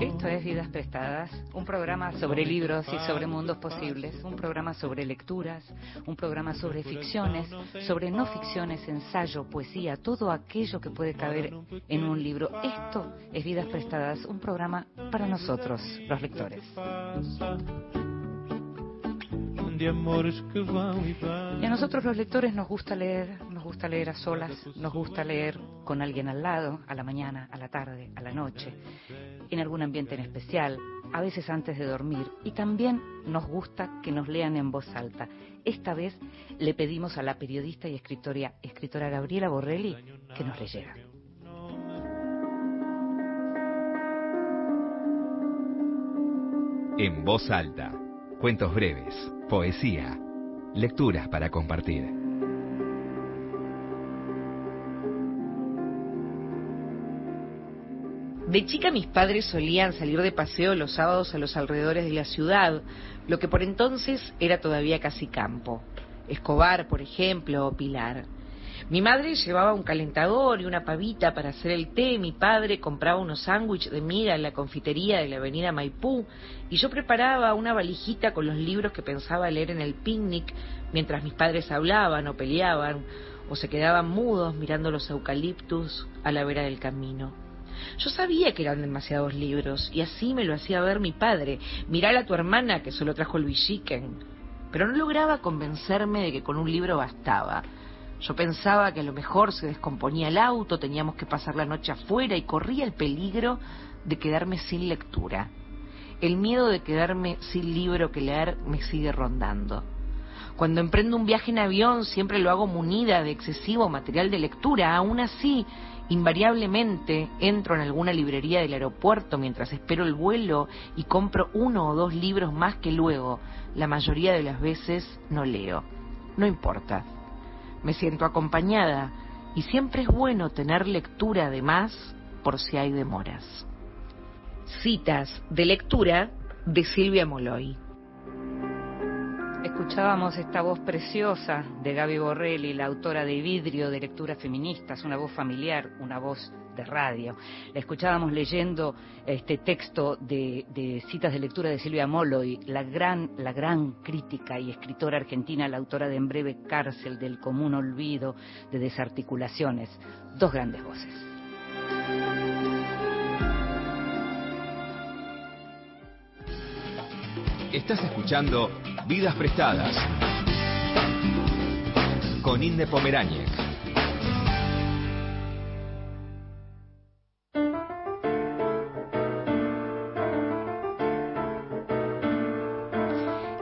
Esto es Vidas Prestadas, un programa sobre libros y sobre mundos posibles, un programa sobre lecturas, un programa sobre ficciones, sobre no ficciones, ensayo, poesía, todo aquello que puede caber en un libro. Esto es Vidas Prestadas, un programa para nosotros, los lectores. Y a nosotros los lectores nos gusta leer, gusta leer a solas, nos gusta leer con alguien al lado, a la mañana, a la tarde, a la noche, en algún ambiente en especial, a veces antes de dormir. Y también nos gusta que nos lean en voz alta. Esta vez le pedimos a la periodista y escritora, escritora Gabriela Borrelli que nos leyera. En voz alta. Cuentos breves, poesía, lecturas para compartir. De chica mis padres solían salir de paseo los sábados a los alrededores de la ciudad, lo que por entonces era todavía casi campo. Escobar, por ejemplo, o Pilar. Mi madre llevaba un calentador y una pavita para hacer el té, mi padre compraba unos sándwiches de miga en la confitería de la avenida Maipú y yo preparaba una valijita con los libros que pensaba leer en el picnic mientras mis padres hablaban o peleaban o se quedaban mudos mirando los eucaliptus a la vera del camino. Yo sabía que eran demasiados libros y así me lo hacía ver mi padre. Mirar a tu hermana que solo trajo el Chicken. Pero no lograba convencerme de que con un libro bastaba. Yo pensaba que a lo mejor se descomponía el auto, teníamos que pasar la noche afuera y corría el peligro de quedarme sin lectura. El miedo de quedarme sin libro que leer me sigue rondando. Cuando emprendo un viaje en avión siempre lo hago munida de excesivo material de lectura. Aún así, invariablemente entro en alguna librería del aeropuerto mientras espero el vuelo y compro uno o dos libros más que luego, la mayoría de las veces, no leo. No importa. Me siento acompañada y siempre es bueno tener lectura además por si hay demoras. Citas de lectura de Silvia Moloy. Escuchábamos esta voz preciosa de Gaby Borrelli, la autora de Vidrio de Lecturas Feministas, una voz familiar, una voz de radio. La escuchábamos leyendo este texto de, de citas de lectura de Silvia Molloy, la gran, la gran crítica y escritora argentina, la autora de En breve cárcel, del común olvido, de desarticulaciones. Dos grandes voces. Estás escuchando Vidas Prestadas con Inde Pomeráñez.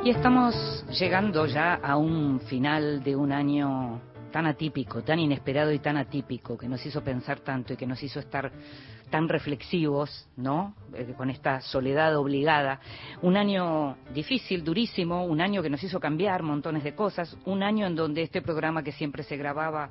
Y estamos llegando ya a un final de un año tan atípico, tan inesperado y tan atípico, que nos hizo pensar tanto y que nos hizo estar tan reflexivos, ¿no? Eh, con esta soledad obligada. Un año difícil, durísimo, un año que nos hizo cambiar montones de cosas, un año en donde este programa que siempre se grababa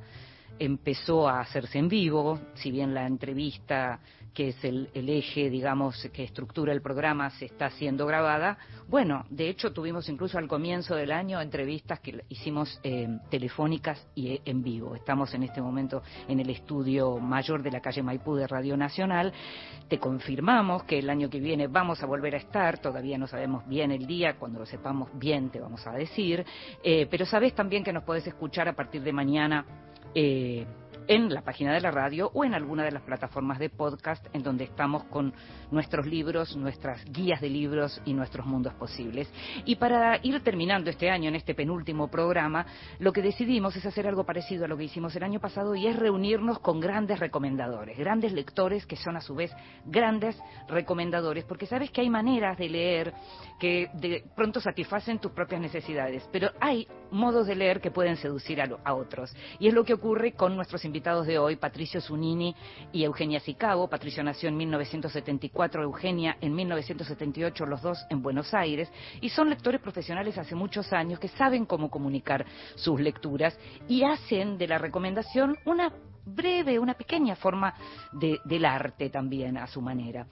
empezó a hacerse en vivo, si bien la entrevista, que es el, eje, digamos, que estructura el programa, se está siendo grabada. Bueno, de hecho tuvimos incluso al comienzo del año entrevistas que hicimos eh, telefónicas y en vivo. Estamos en este momento en el estudio mayor de la calle Maipú de Radio Nacional. Te confirmamos que el año que viene vamos a volver a estar, todavía no sabemos bien el día, cuando lo sepamos bien te vamos a decir, eh, pero sabes también que nos podés escuchar a partir de mañana eh, en la página de la radio o en alguna de las plataformas de podcast en donde estamos con nuestros libros, nuestras guías de libros y nuestros mundos posibles. Y para ir terminando este año, en este penúltimo programa, lo que decidimos es hacer algo parecido a lo que hicimos el año pasado y es reunirnos con grandes recomendadores, grandes lectores que son a su vez grandes recomendadores, porque sabes que hay maneras de leer que de pronto satisfacen tus propias necesidades, pero hay modos de leer que pueden seducir a, lo, a otros. Y es lo que ocurre con nuestros invitados de hoy, Patricio Zunini y Eugenia Sicabo. Patricio nació en 1974, Eugenia en 1978, los dos en Buenos Aires, y son lectores profesionales hace muchos años que saben cómo comunicar sus lecturas y hacen de la recomendación una breve, una pequeña forma del arte también a su manera.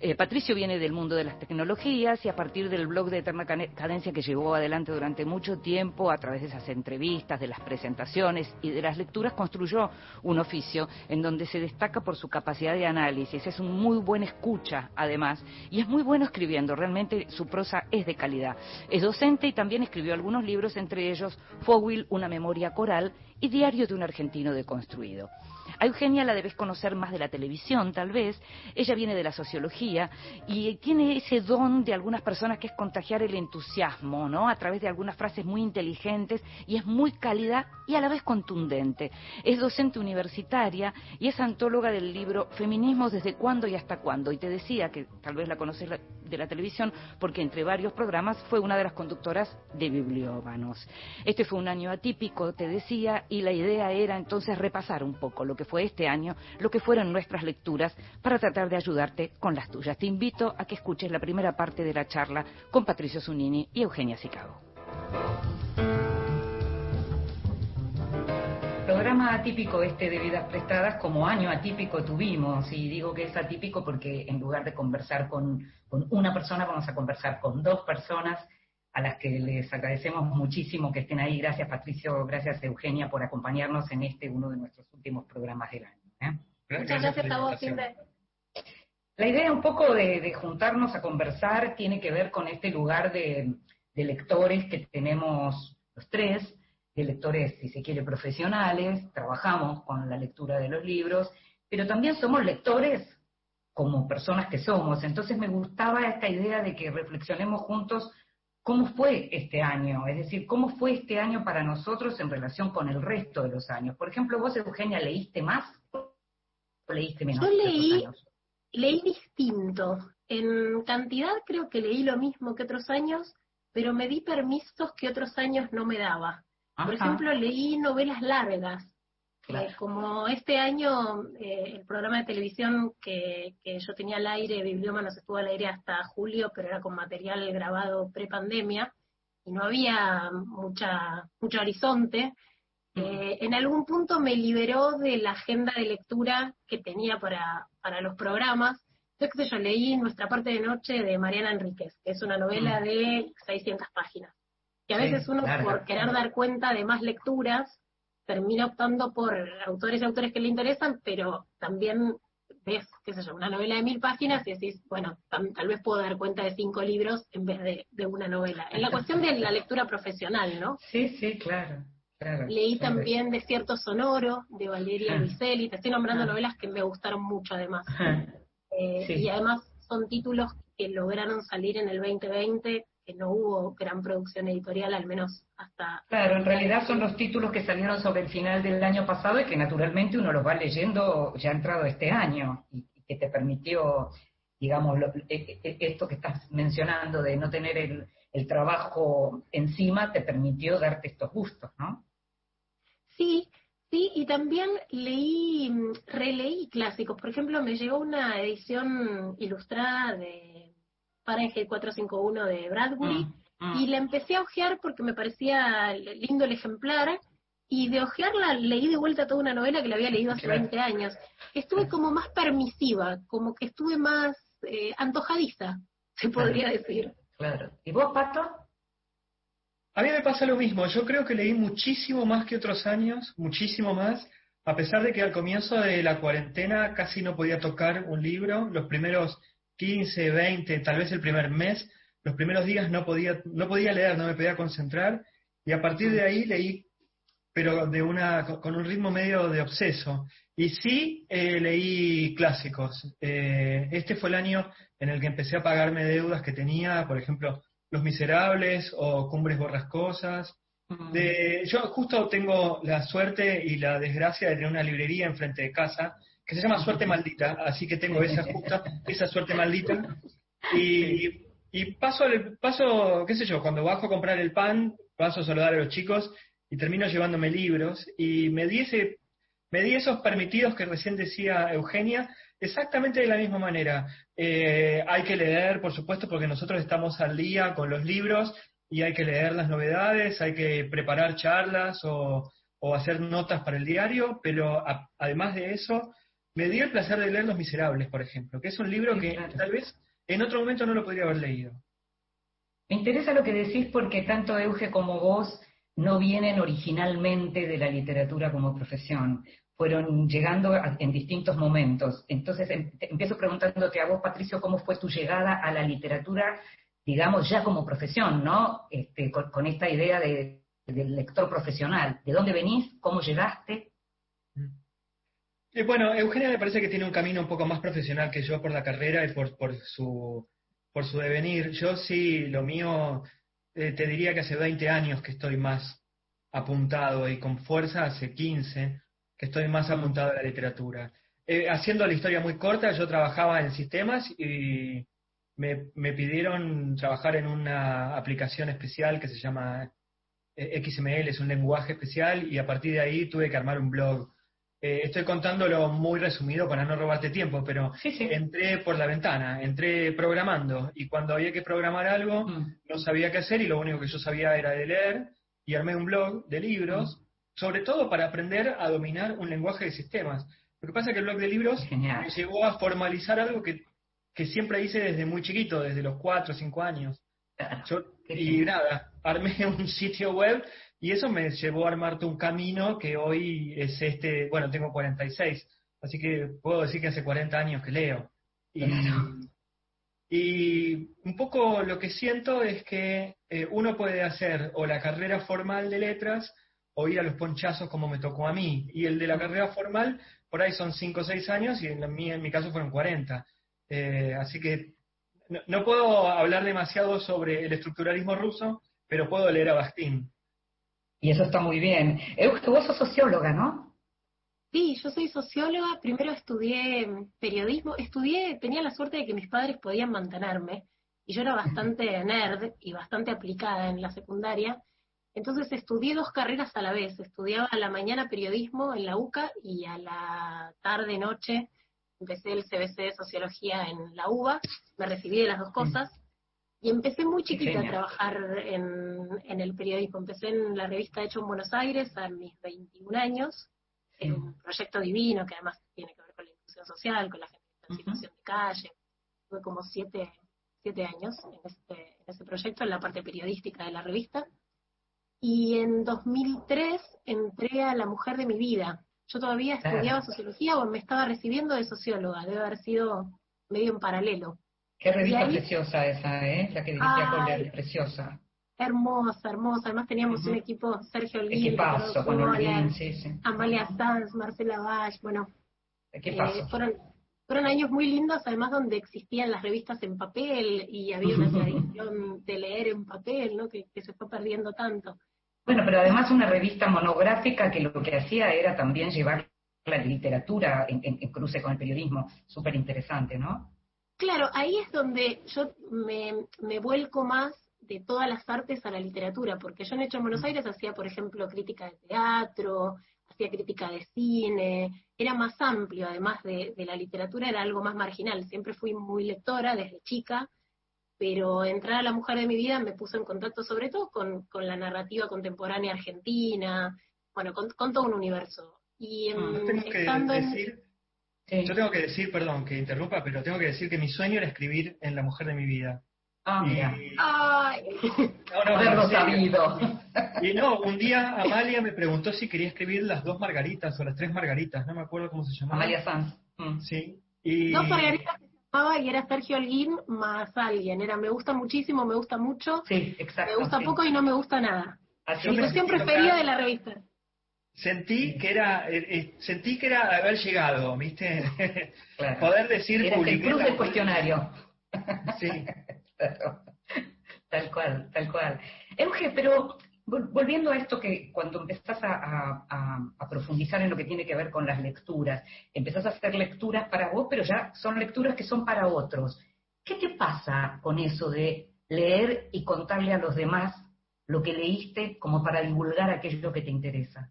Eh, Patricio viene del mundo de las tecnologías y a partir del blog de Eterna Cadencia que llevó adelante durante mucho tiempo a través de esas entrevistas, de las presentaciones y de las lecturas, construyó un oficio en donde se destaca por su capacidad de análisis. Es un muy buen escucha, además, y es muy bueno escribiendo. Realmente su prosa es de calidad. Es docente y también escribió algunos libros, entre ellos Fowil, una memoria coral y Diario de un argentino deconstruido. A Eugenia la debes conocer más de la televisión, tal vez. Ella viene de la sociología y tiene ese don de algunas personas que es contagiar el entusiasmo, ¿no? A través de algunas frases muy inteligentes y es muy cálida y a la vez contundente. Es docente universitaria y es antóloga del libro Feminismo desde cuándo y hasta cuándo. Y te decía que tal vez la conoces de la televisión porque entre varios programas fue una de las conductoras de Biblióbanos. Este fue un año atípico, te decía, y la idea era entonces repasar un poco lo que fue este año, lo que fueron nuestras lecturas, para tratar de ayudarte con las tuyas. Te invito a que escuches la primera parte de la charla con Patricio Zunini y Eugenia Sicago. Programa atípico este de vidas prestadas, como año atípico tuvimos, y digo que es atípico porque en lugar de conversar con, con una persona, vamos a conversar con dos personas a las que les agradecemos muchísimo que estén ahí. Gracias Patricio, gracias Eugenia por acompañarnos en este, uno de nuestros últimos programas del año. ¿eh? Muchas gracias a vos, La idea un poco de, juntarnos a conversar tiene que ver con este lugar de, lectores que tenemos los tres, de lectores, si se quiere, profesionales, trabajamos con la lectura de los libros, pero también somos lectores como personas que somos. Entonces me gustaba esta idea de que reflexionemos juntos cómo fue este año, es decir, cómo fue este año para nosotros en relación con el resto de los años. Por ejemplo, vos, Eugenia, ¿leíste más o leíste menos? Yo leí, leí distinto. En cantidad creo que leí lo mismo que otros años, pero me di permisos que otros años no me daba. Por ejemplo, leí novelas largas, como este año eh, el programa de televisión que, yo tenía al aire, Biblioma nos estuvo al aire hasta julio, pero era con material grabado pre-pandemia y no había mucha, mucho horizonte, eh, en algún punto me liberó de la agenda de lectura que tenía para, para los programas. Entonces yo leí Nuestra parte de noche de Mariana Enríquez, que es una novela mm. de 600 páginas. Que a veces uno, por querer dar cuenta de más lecturas, termina optando por autores y autores que le interesan, pero también ves, qué sé yo, una novela de mil páginas y decís, bueno, tal vez puedo dar cuenta de cinco libros en vez de, una novela. En la cuestión de la lectura profesional, ¿no? Sí, sí, claro. Leí también Desierto Sonoro, de Valeria ah. Luiselli, te estoy nombrando ah. novelas que me gustaron mucho además. Ah. Eh, y además son títulos que lograron salir en el 2020 que no hubo gran producción editorial, al menos hasta... Claro, en realidad son los títulos que salieron sobre el final del año pasado y que naturalmente uno los va leyendo ya entrado este año y, que te permitió, digamos, e, e, e, esto que estás mencionando de no tener el, el trabajo encima, te permitió darte estos gustos, ¿no? Sí, Sí, y también leí, releí clásicos. Por ejemplo, me llegó una edición ilustrada de Fahrenheit 451 de Bradbury, mm, mm. y la empecé a ojear porque me parecía lindo el ejemplar, y de ojearla leí de vuelta toda una novela que la había leído hace 20 años. Estuve como más permisiva, como que estuve más eh, antojadiza, se podría decir. Claro. ¿Y vos, Pato? A mí me pasa lo mismo, yo creo que leí muchísimo más que otros años, muchísimo más, a pesar de que al comienzo de la cuarentena casi no podía tocar un libro, los primeros 15, 20, tal vez el primer mes, los primeros días no podía, no podía leer, no me podía concentrar, y a partir de ahí leí, pero de una, con un ritmo medio de obseso. Y sí eh, leí clásicos. Eh, este fue el año en el que empecé a pagarme deudas que tenía, por ejemplo, Los Miserables o Cumbres Borrascosas. De, yo justo tengo la suerte y la desgracia de tener una librería enfrente de casa que se llama Suerte Maldita, así que tengo esa justa, esa suerte maldita. Y, y paso, paso, qué sé yo, cuando bajo a comprar el pan, paso a saludar a los chicos y termino llevándome libros. Y me di, me di esos permitidos que recién decía Eugenia, exactamente de la misma manera. Eh, hay que leer, por supuesto, porque nosotros estamos al día con los libros y hay que leer las novedades, hay que preparar charlas o o hacer notas para el diario, pero además de eso, me dio el placer de leer Los Miserables, por ejemplo, que es un libro que tal vez en otro momento no lo podría haber leído. Me interesa lo que decís porque tanto Euge como vos no vienen originalmente de la literatura como profesión, fueron llegando en distintos momentos. Entonces, em, empiezo preguntándote a vos, Patricio, ¿cómo fue tu llegada a la literatura, digamos, ya como profesión, ¿no? Este, con, esta idea de, del lector profesional. ¿De dónde venís? ¿Cómo llegaste? Eh, bueno, Eugenia me parece que tiene un camino un poco más profesional que yo por la carrera y por, por, su, por su devenir. Yo sí, lo mío eh, te diría que hace 20 años que estoy más apuntado y con fuerza hace 15 que estoy más apuntado a la literatura. Eh, haciendo la historia muy corta, yo trabajaba en sistemas y me, pidieron trabajar en una aplicación especial que se llama eh, XML, es un lenguaje especial y a partir de ahí tuve que armar un blog. Estoy contándolo muy resumido para no robarte tiempo, pero entré por la ventana, entré programando y cuando había que programar algo mm. no sabía qué hacer y lo único que yo sabía era de leer y armé un blog de libros, sobre todo para aprender a dominar un lenguaje de sistemas. Lo que pasa es que el blog de libros me llegó a formalizar algo que, siempre hice desde muy chiquito, desde los 4 o 5 años. y nada, armé un sitio web y eso me llevó a armarte un camino que hoy es este, bueno, tengo 46, así que puedo decir que hace 40 años que leo. Y, y un poco lo que siento es que eh, uno puede hacer o la carrera formal de letras o ir a los ponchazos como me tocó a mí. Y el de la carrera formal, por ahí son 5 o 6 años y en, mi, en mi caso fueron 40. Eh, así que no, puedo hablar demasiado sobre el estructuralismo ruso, pero puedo leer a Bastín. Y eso está muy bien. vos sos socióloga, ¿no? Sí, yo soy socióloga, primero estudié periodismo, estudié, tenía la suerte de que mis padres podían mantenerme, y yo era bastante nerd y bastante aplicada en la secundaria, entonces estudié dos carreras a la vez, estudiaba a la mañana periodismo en la UCA y a la tarde noche empecé el CBC de Sociología en la UBA, me recibí de las dos cosas, y empecé muy chiquita a trabajar en, en el periodismo, empecé en la revista Hecho en Buenos Aires a mis 21 años, es un proyecto divino que además tiene que ver con la inclusión social, con la gente en situación de calle. Tuve como siete, siete años en este, en ese proyecto, en la parte periodística de la revista. Y en 2003 entré a La Mujer de mi Vida. Yo todavía estudiaba sociología o me estaba recibiendo de socióloga, debe haber sido medio en paralelo. Qué revista preciosa esa, ¿eh? La que dirigía Coller, preciosa. Hermosa, hermosa. Además teníamos un equipo, Sergio Olguín, Amalia Sanz, Marcela Vach, bueno. Eh, fueron, fueron años muy lindos, además donde existían las revistas en papel y había una tradición de leer en papel, ¿no? Que, se fue perdiendo tanto. Bueno, pero además una revista monográfica que lo que hacía era también llevar la literatura en, en cruce con el periodismo, súper interesante, ¿no? Claro, ahí es donde yo me, me vuelco más de todas las artes a la literatura, porque yo en Hecho en Buenos Aires hacía, por ejemplo, crítica de teatro, hacía crítica de cine, era más amplio, además de, la literatura, era algo más marginal. Siempre fui muy lectora desde chica, pero entrar a la mujer de mi vida me puso en contacto sobre todo con, la narrativa contemporánea argentina, bueno, con, todo un universo. Y ah, que decir, Yo tengo que decir, perdón que interrumpa, pero tengo que decir que mi sueño era escribir en La mujer de mi vida. Ah, Ay. Y no, un día Amalia me preguntó si quería escribir las dos margaritas o las tres margaritas, no me acuerdo cómo se llamaba. Amalia Sanz. Mm. Sí. Y... Dos margaritas se llamaba y era Sergio Alguín más alguien. Era me gusta muchísimo, me gusta mucho. Sí, exacto. Me gusta poco y no me gusta nada. Así Mi cuestión preferida de la revista. Sentí que era, eh, eh, sentí que era haber llegado, ¿viste? Poder decir era el cruz del cuestionario. Sí. tal cual, tal cual. Euge, pero volviendo a esto que cuando empezás a, profundizar en lo que tiene que ver con las lecturas, empezás a hacer lecturas para vos, pero ya son lecturas que son para otros. ¿Qué te pasa con eso de leer y contarle a los demás lo que leíste como para divulgar aquello que te interesa?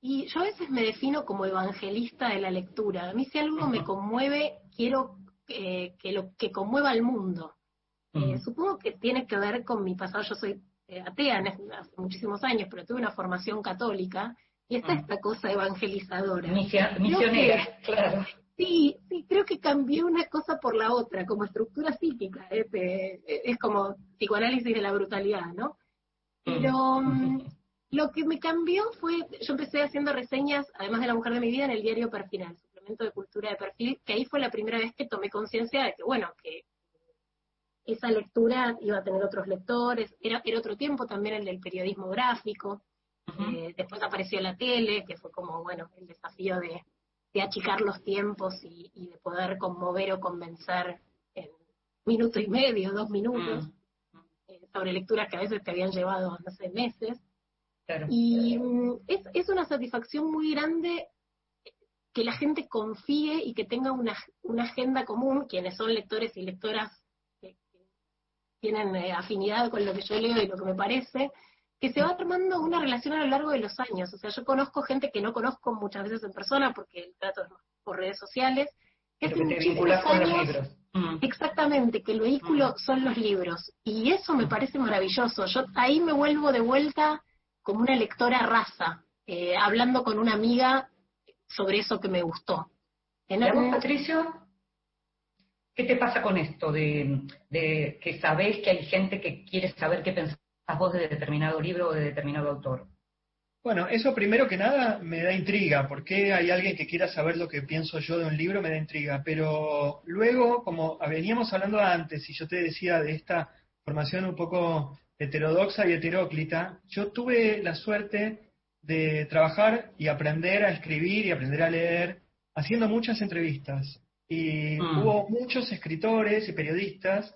Y yo a veces me defino como evangelista de la lectura. A mí si algo me conmueve, quiero que lo que conmueva al mundo. Eh, supongo que tiene que ver con mi pasado. Yo soy eh, atea hace muchísimos años, pero tuve una formación católica, y está esta cosa evangelizadora. misionera, claro. Sí, sí, creo que cambié una cosa por la otra, como estructura psíquica, es como psicoanálisis de la brutalidad, ¿no? Pero lo que me cambió fue, yo empecé haciendo reseñas, además de La Mujer de mi Vida, en el diario Perfil, el suplemento de cultura de perfil, que ahí fue la primera vez que tomé conciencia de que, bueno, que esa lectura iba a tener otros lectores, era, era otro tiempo también el del periodismo gráfico, eh, después apareció la tele, que fue como, bueno, el desafío de, achicar los tiempos y, de poder conmover o convencer en minuto y medio, dos minutos, mm. eh, sobre lecturas que a veces te habían llevado, no sé, meses. Y mm, es, es una satisfacción muy grande que la gente confíe y que tenga una, una agenda común, quienes son lectores y lectoras que, tienen eh, afinidad con lo que yo leo y lo que me parece, que se va armando una relación a lo largo de los años. O sea, yo conozco gente que no conozco muchas veces en persona porque el trato es por redes sociales, que hace muchísimos años, mm. exactamente, que el vehículo mm. son los libros. Y eso me parece maravilloso. Yo ahí me vuelvo de vuelta como una lectora raza, eh, hablando con una amiga sobre eso que me gustó. ¿En Patricio? ¿Qué te pasa con esto de, que sabés que hay gente que quiere saber qué pensás vos de determinado libro o de determinado autor? Bueno, eso primero que nada me da intriga, porque hay alguien que quiera saber lo que pienso yo de un libro, me da intriga, pero luego, como veníamos hablando antes, y yo te decía de esta formación un poco heterodoxa y heteróclita, yo tuve la suerte de trabajar y aprender a escribir y aprender a leer haciendo muchas entrevistas. Y mm. hubo muchos escritores y periodistas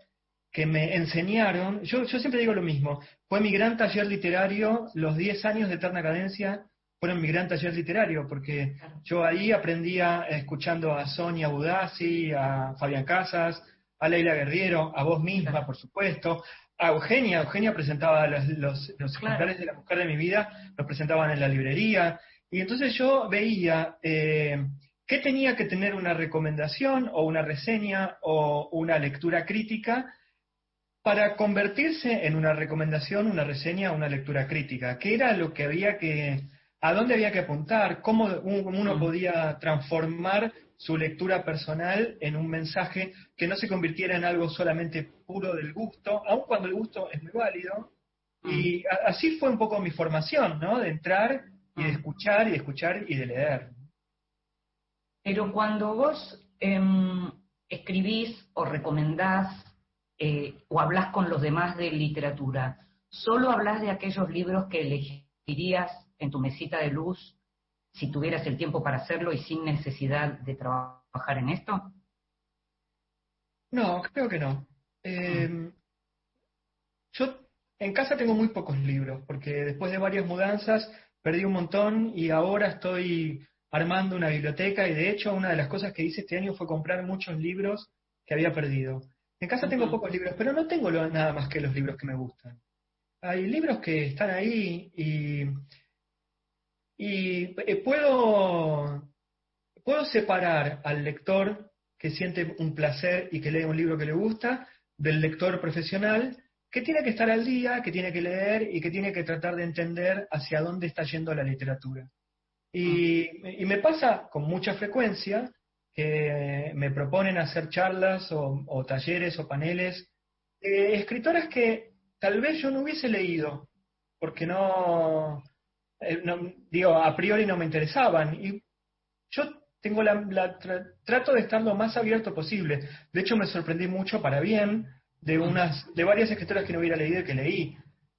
que me enseñaron, yo, yo siempre digo lo mismo, fue mi gran taller literario, los 10 años de eterna cadencia fueron mi gran taller literario, porque yo ahí aprendía escuchando a Sonia Budassi, a Fabián Casas, a Leila Guerriero, a vos misma, por supuesto, a Eugenia, Eugenia presentaba los, los, los ejemplares de la mujer de mi vida, los presentaban en la librería, y entonces yo veía eh, qué tenía que tener una recomendación o una reseña o una lectura crítica para convertirse en una recomendación, una reseña, una lectura crítica, qué era lo que había que, a dónde había que apuntar, cómo uno mm. podía transformar su lectura personal en un mensaje que no se convirtiera en algo solamente puro del gusto, aun cuando el gusto es muy válido. Y mm. así fue un poco mi formación, ¿no? De entrar y de mm. escuchar y de escuchar y de leer. Pero cuando vos em, escribís o recomendás eh, o hablas con los demás de literatura, ¿solo hablas de aquellos libros que elegirías en tu mesita de luz si tuvieras el tiempo para hacerlo y sin necesidad de trabajar en esto? No, creo que no. Em, yo en casa tengo muy pocos libros, porque después de varias mudanzas perdí un montón y ahora estoy armando una biblioteca y de hecho una de las cosas que hice este año fue comprar muchos libros que había perdido. En casa tengo pocos libros, pero no tengo nada más que los libros que me gustan. Hay libros que están ahí y y eh, puedo, puedo separar al lector que siente un placer y que lee un libro que le gusta, del lector profesional que tiene que estar al día, que tiene que leer y que tiene que tratar de entender hacia dónde está yendo la literatura. Y, mm. me pasa con mucha frecuencia que me proponen hacer charlas o, talleres o paneles de escritoras que tal vez yo no hubiese leído, porque no, eh, digo, a priori no me interesaban. Y yo tengo la, trato de estar lo más abierto posible. De hecho, me sorprendí mucho para bien de mm. unas, de varias escritoras que no hubiera leído y que leí.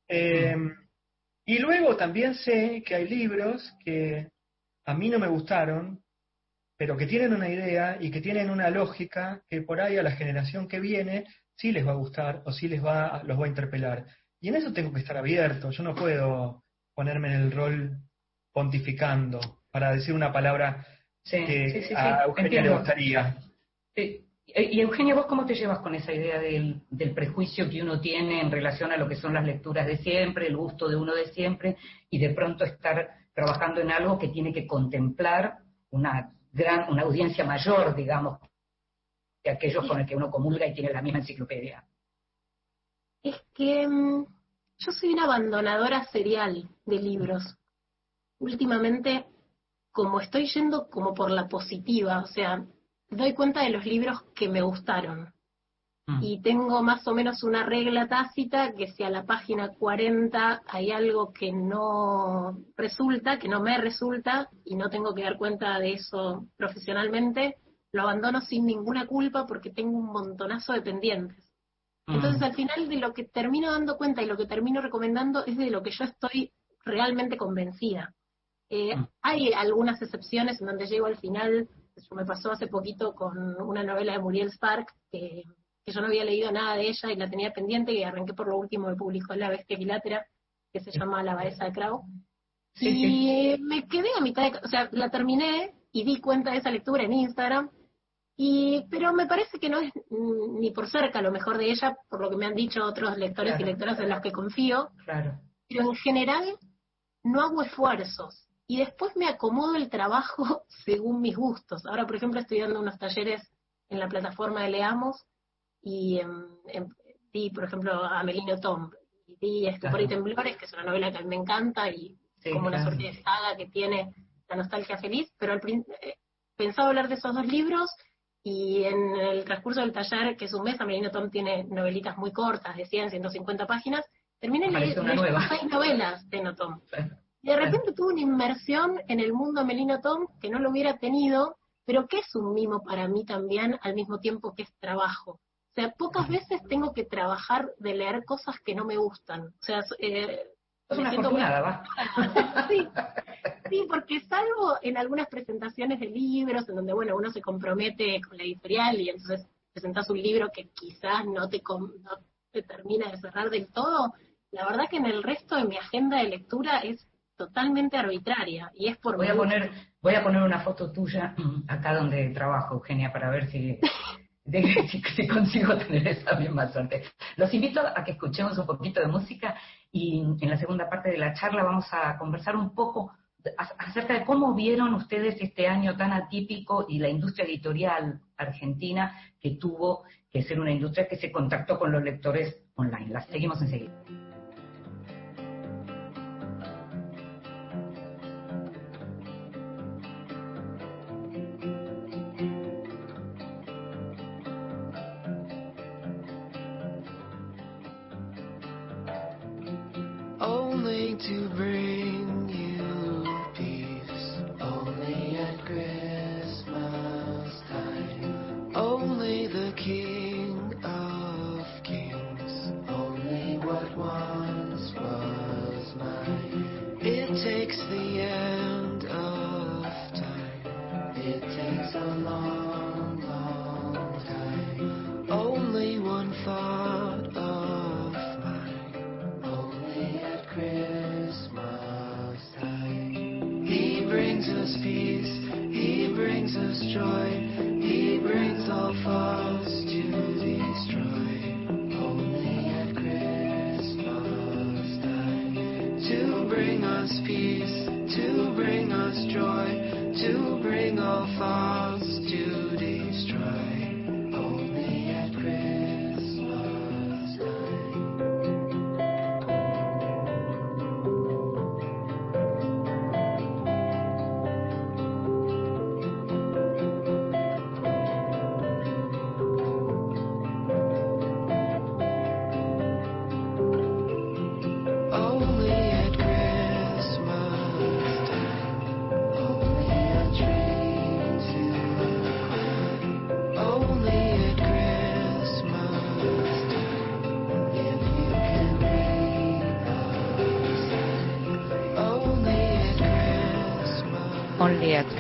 Eh, mm. y luego también sé que hay libros que a mí no me gustaron, pero que tienen una idea y que tienen una lógica que por ahí a la generación que viene sí les va a gustar o sí les va, los va a interpelar. Y en eso tengo que estar abierto. Yo no puedo ponerme en el rol pontificando, para decir una palabra que a Eugenia le gustaría. Y Eugenia, ¿vos cómo te llevas con esa idea del, prejuicio que uno tiene en relación a lo que son las lecturas de siempre, el gusto de uno de siempre, y de pronto estar trabajando en algo que tiene que contemplar una gran, una audiencia mayor, digamos, que aquellos con el que uno comulga y tiene la misma enciclopedia? Es que mm, Yo soy una abandonadora serial de libros. Últimamente, como estoy yendo como por la positiva, o sea, doy cuenta de los libros que me gustaron. Mm. Y tengo más o menos una regla tácita que si a la página 40 hay algo que no resulta, que no me resulta, y no tengo que dar cuenta de eso profesionalmente, lo abandono sin ninguna culpa porque tengo un montonazo de pendientes. Mm. Entonces al final de lo que termino dando cuenta y lo que termino recomendando es de lo que yo estoy realmente convencida. Eh, mm. Hay algunas excepciones en donde llego al final, eso me pasó hace poquito con una novela de Muriel Spark, que, yo no había leído nada de ella y la tenía pendiente y arranqué por lo último que publicó La Bestia Equilátera, que se llama La Baeza de Crow. y me quedé a mitad de, o sea, la terminé y di cuenta de esa lectura en Instagram y, pero me parece que no es ni por cerca lo mejor de ella, por lo que me han dicho otros lectores y lectoras en los que confío. Claro. Pero en general no hago esfuerzos y después me acomodo el trabajo según mis gustos. Ahora, por ejemplo, estoy dando unos talleres en la plataforma de Leamos y di, por ejemplo, a Melino Tom. Y di Estupor y Temblores, que es una novela que a mí me encanta y como una suerte de saga que tiene la nostalgia feliz, pero al, eh, pensaba hablar de esos dos libros y en el transcurso del taller, que es un mes, Amelino Tom tiene novelitas muy cortas, de 100, 150 páginas, terminé leyendo seis novelas de No Tom. Y de repente tuve una inmersión en el mundo Amelino Tom que no lo hubiera tenido, pero que es un mimo para mí también, al mismo tiempo que es trabajo. O sea, pocas veces tengo que trabajar de leer cosas que no me gustan. O sea, eh, es una afortunada, ¿va? sí, sí, porque salvo en algunas presentaciones de libros, en donde, bueno, uno se compromete con la editorial y entonces presentas un libro que quizás no te, no te termina de cerrar del todo, la verdad que en el resto de mi agenda de lectura es totalmente arbitraria y es por voy a poner voy a poner una foto tuya acá donde trabajo Eugenia para ver si de si, consigo tener esa misma suerte. Los invito a que escuchemos un poquito de música y en la segunda parte de la charla vamos a conversar un poco acerca de cómo vieron ustedes este año tan atípico y la industria editorial argentina que tuvo que ser una industria que se contactó con los lectores online. La seguimos enseguida.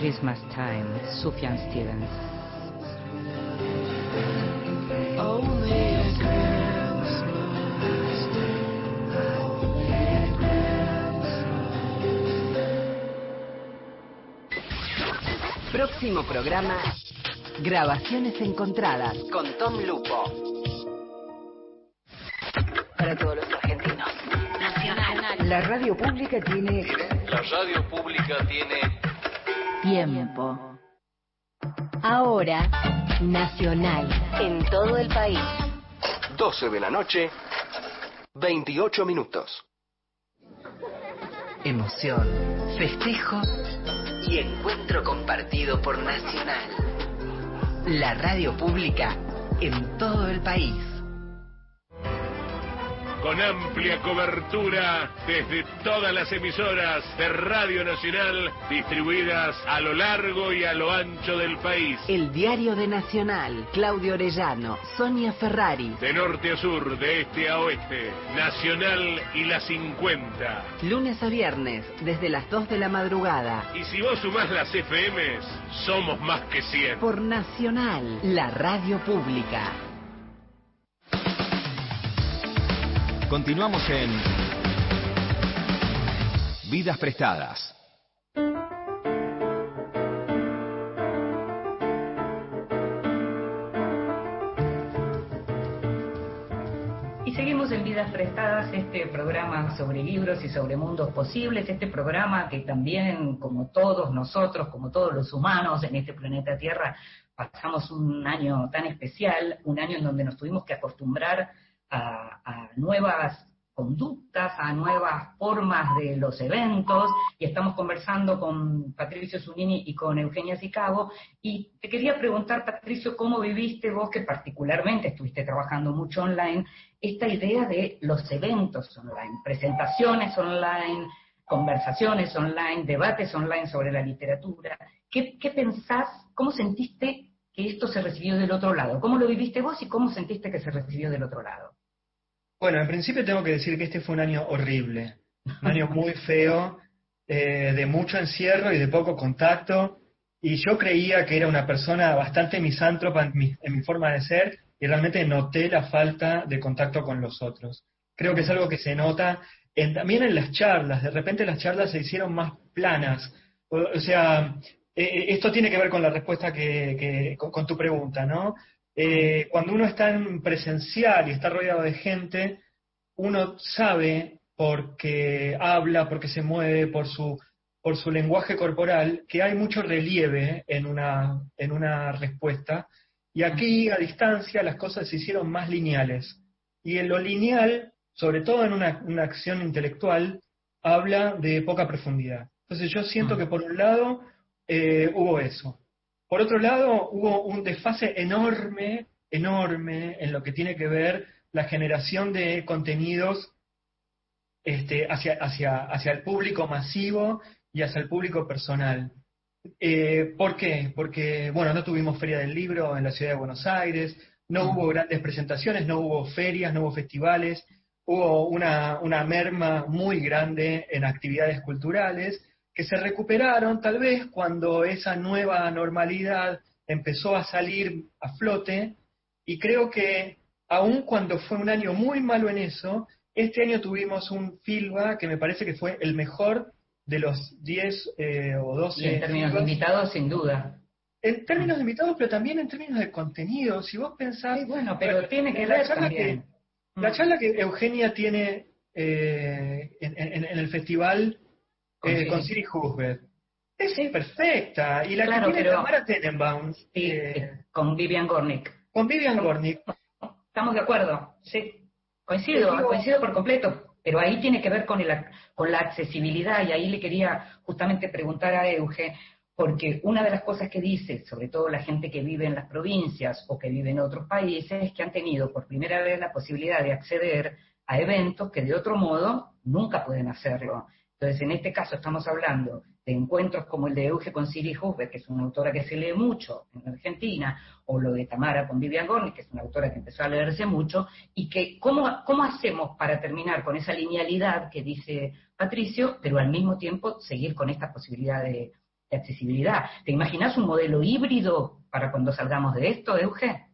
Christmas Time, Sufjan Stevens. Próximo programa, Grabaciones Encontradas con Tom Lupo. Para todos los argentinos. Nacional. La radio pública tiene... La radio pública tiene tiempo. Ahora, nacional, en todo el país. 12 de la noche, 28 minutos. Emoción, festejo y encuentro compartido por Nacional. La radio pública en todo el país con amplia cobertura desde todas las emisoras de Radio Nacional distribuidas a lo largo y a lo ancho del país. El Diario de Nacional, Claudio Orellano, Sonia Ferrari. De norte a sur, de este a oeste, Nacional y la 50. Lunes a viernes, desde las 2 de la madrugada. Y si vos sumás las FMs, somos más que 100. Por Nacional, la radio pública. Continuamos en Vidas Prestadas. Y seguimos en Vidas Prestadas, este programa sobre libros y sobre mundos posibles, este programa que también, como todos nosotros, como todos los humanos en este planeta Tierra, pasamos un año tan especial, un año en donde nos tuvimos que acostumbrar a, nuevas conductas, a nuevas formas de los eventos, y estamos conversando con Patricio Zunini y con Eugenia Sicabo, y te quería preguntar, Patricio, ¿cómo viviste vos, que particularmente estuviste trabajando mucho online, esta idea de los eventos online, presentaciones online, conversaciones online, debates online sobre la literatura? ¿Qué, qué pensás, cómo sentiste que esto se recibió del otro lado? ¿Cómo lo viviste vos y cómo sentiste que se recibió del otro lado? Bueno, en principio tengo que decir que este fue un año horrible, un año muy feo, eh, de mucho encierro y de poco contacto, y yo creía que era una persona bastante misántropa en mi, forma de ser, y realmente noté la falta de contacto con los otros. Creo que es algo que se nota también en las charlas, de repente las charlas se hicieron más planas, o, sea, eh, eh, esto tiene que ver con la respuesta que, con tu pregunta, ¿no? Eh, cuando uno está en presencial y está rodeado de gente, uno sabe porque habla, porque se mueve, por su, por su lenguaje corporal, que hay mucho relieve en una, en una respuesta. Y aquí, a distancia, las cosas se hicieron más lineales. Y en lo lineal, sobre todo en una, una acción intelectual, habla de poca profundidad. Entonces yo siento que por un lado eh, hubo eso. Por otro lado, hubo un desfase enorme, enorme en lo que tiene que ver la generación de contenidos este, hacia, hacia, hacia el público masivo y hacia el público personal. Eh, ¿Por qué? Porque, bueno, no tuvimos feria del libro en la ciudad de Buenos Aires, no hubo grandes presentaciones, no hubo ferias, no hubo festivales, hubo una, una merma muy grande en actividades culturales que se recuperaron tal vez cuando esa nueva normalidad empezó a salir a flote y creo que aun cuando fue un año muy malo en eso, este año tuvimos un FILBA que me parece que fue el mejor de los 10 eh, o 12. Y en términos de invitados, sin duda. En términos de invitados, pero también en términos de contenido. Si vos pensás. bueno, pero tiene que ver también. la mm. charla que Eugenia tiene eh, en, el festival eh, con Siri Husband. Es perfecta. Y la que tiene Tamara Tenenbaum. Eh, con Vivian Gornick. Con Vivian Gornick. Estamos de acuerdo, sí. Coincido, coincido por completo. Pero ahí tiene que ver con, el, con la accesibilidad y ahí le quería justamente preguntar a Euge, porque una de las cosas que dice, sobre todo la gente que vive en las provincias o que vive en otros países, es que han tenido por primera vez la posibilidad de acceder a eventos que de otro modo nunca pueden hacerlo. Entonces, en este caso estamos hablando de encuentros como el de Euge con Siri Husbert, que es una autora que se lee mucho en Argentina, o lo de Tamara con Vivian Gorni, que es una autora que empezó a leerse mucho, y que cómo, cómo hacemos para terminar con esa linealidad que dice Patricio, pero al mismo tiempo seguir con esta posibilidad de, accesibilidad. ¿Te imaginas un modelo híbrido para cuando salgamos de esto, Euge?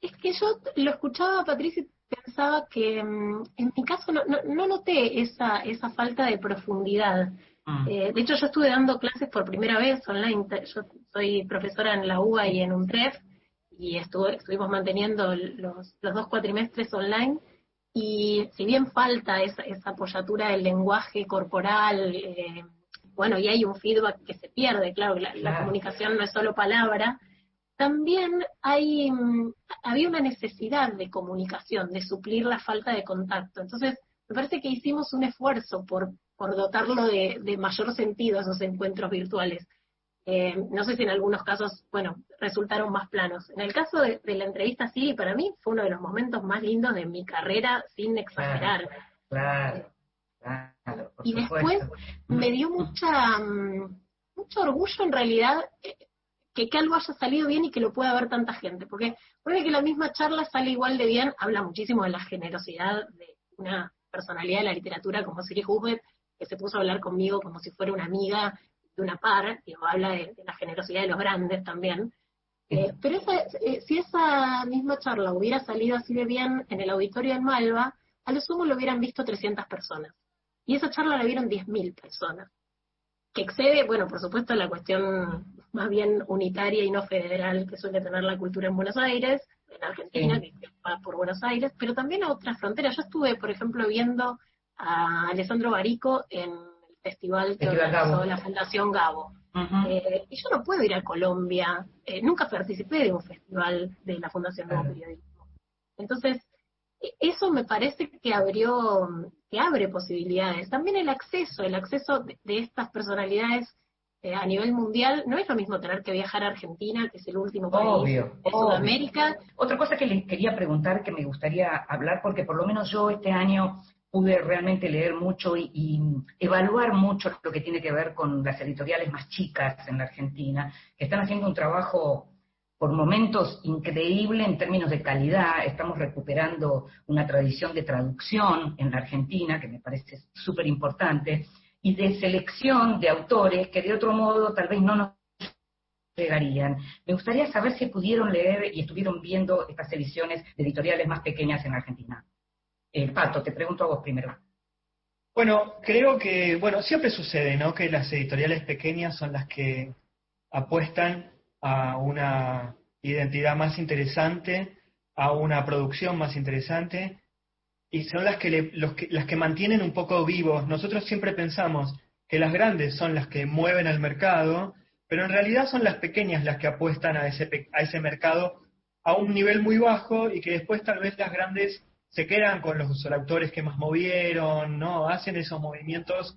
Es que yo lo escuchaba Patricio pensaba que mm, en mi caso no, no, noté esa, esa falta de profundidad. Mm. Eh, de hecho, yo estuve dando clases por primera vez online. Yo soy profesora en la UBA y en un UNTREF y estuve, estuvimos manteniendo los, los dos cuatrimestres online. Y si bien falta esa, esa apoyatura del lenguaje corporal, eh, bueno, y hay un feedback que se pierde, claro, la, la comunicación no es solo palabra, también hay, mm, había una necesidad de comunicación, de suplir la falta de contacto. Entonces, me parece que hicimos un esfuerzo por, por dotarlo de, de mayor sentido a esos encuentros virtuales. Eh, no sé si en algunos casos, bueno, resultaron más planos. En el caso de, la entrevista, sí, para mí fue uno de los momentos más lindos de mi carrera, sin exagerar. Claro, claro. y después me dio mucha, mm, mucho orgullo en realidad eh, que, que algo haya salido bien y que lo pueda ver tanta gente, porque puede que la misma charla sale igual de bien, habla muchísimo de la generosidad de una personalidad de la literatura como Siri Hubert, que se puso a hablar conmigo como si fuera una amiga de una par, digo, habla de, la generosidad de los grandes también. Eh, pero eh, si esa misma charla hubiera salido así de bien en el auditorio en Malva, a lo sumo lo hubieran visto 300 personas. Y esa charla la vieron 10.000 personas. Que excede, bueno, por supuesto, la cuestión más bien unitaria y no federal que suele tener la cultura en Buenos Aires, en Argentina, que va por Buenos Aires, pero también a otras fronteras. Yo estuve, por ejemplo, viendo a Alessandro Barico en festival que organizó la Fundación Gabo. Eh, y yo no puedo ir a Colombia, eh, nunca participé de un festival de la Fundación Gabo Periodismo. Entonces, e, eso me parece que abrió, que abre posibilidades. También el acceso, el acceso de, estas personalidades eh, a nivel mundial, no es lo mismo tener que viajar a Argentina, que es el último país de Sudamérica. Otra cosa que les quería preguntar, que me gustaría hablar, porque por lo menos yo este año pude realmente leer mucho y, evaluar mucho lo que tiene que ver con las editoriales más chicas en la Argentina, que están haciendo un trabajo por momentos increíble en términos de calidad. Estamos recuperando una tradición de traducción en la Argentina, que me parece súper importante, y de selección de autores que de otro modo tal vez no nos llegarían. Me gustaría saber si pudieron leer y estuvieron viendo estas ediciones de editoriales más pequeñas en Argentina. Eh, Pato, te pregunto a vos primero. Bueno, creo que, bueno, siempre sucede, ¿no? Que las editoriales pequeñas son las que apuestan a una identidad más interesante, a una producción más interesante, y son las que, las que mantienen un poco vivos. Nosotros siempre pensamos que las grandes son las que mueven al mercado, pero en realidad son las pequeñas las que apuestan a ese, a ese mercado a un nivel muy bajo y que después tal vez las grandes se quedan con los autores que más movieron, ¿no? Hacen esos movimientos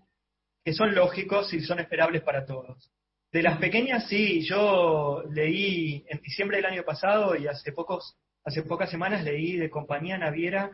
que son lógicos y son esperables para todos. De las pequeñas, sí, yo leí en diciembre del año pasado y hace pocos, hace pocas semanas leí de compañía naviera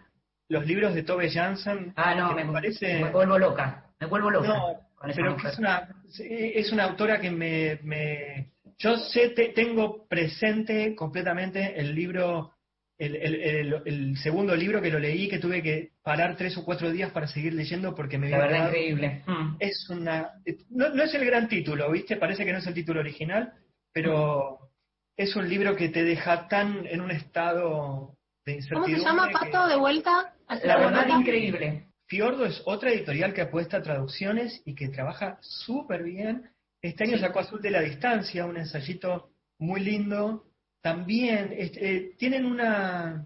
los libros de Tove Jansson. Ah, no, me, parece... me vuelvo loca, me vuelvo loca. No, pero es una, es una autora que me, me yo sé, tengo presente completamente el libro el, segundo libro que lo leí, que tuve que parar tres o cuatro días para seguir leyendo porque me había La verdad, increíble. Mm. Es una... No, es el gran título, ¿viste? Parece que no es el título original, pero es un libro que te deja tan en un estado de. ¿Cómo se llama, Pato, de vuelta? La verdad, increíble. Fiordo es otra editorial que apuesta a traducciones y que trabaja súper bien. Este año sacó Azul de la Distancia, un ensayito muy lindo también eh, tienen una...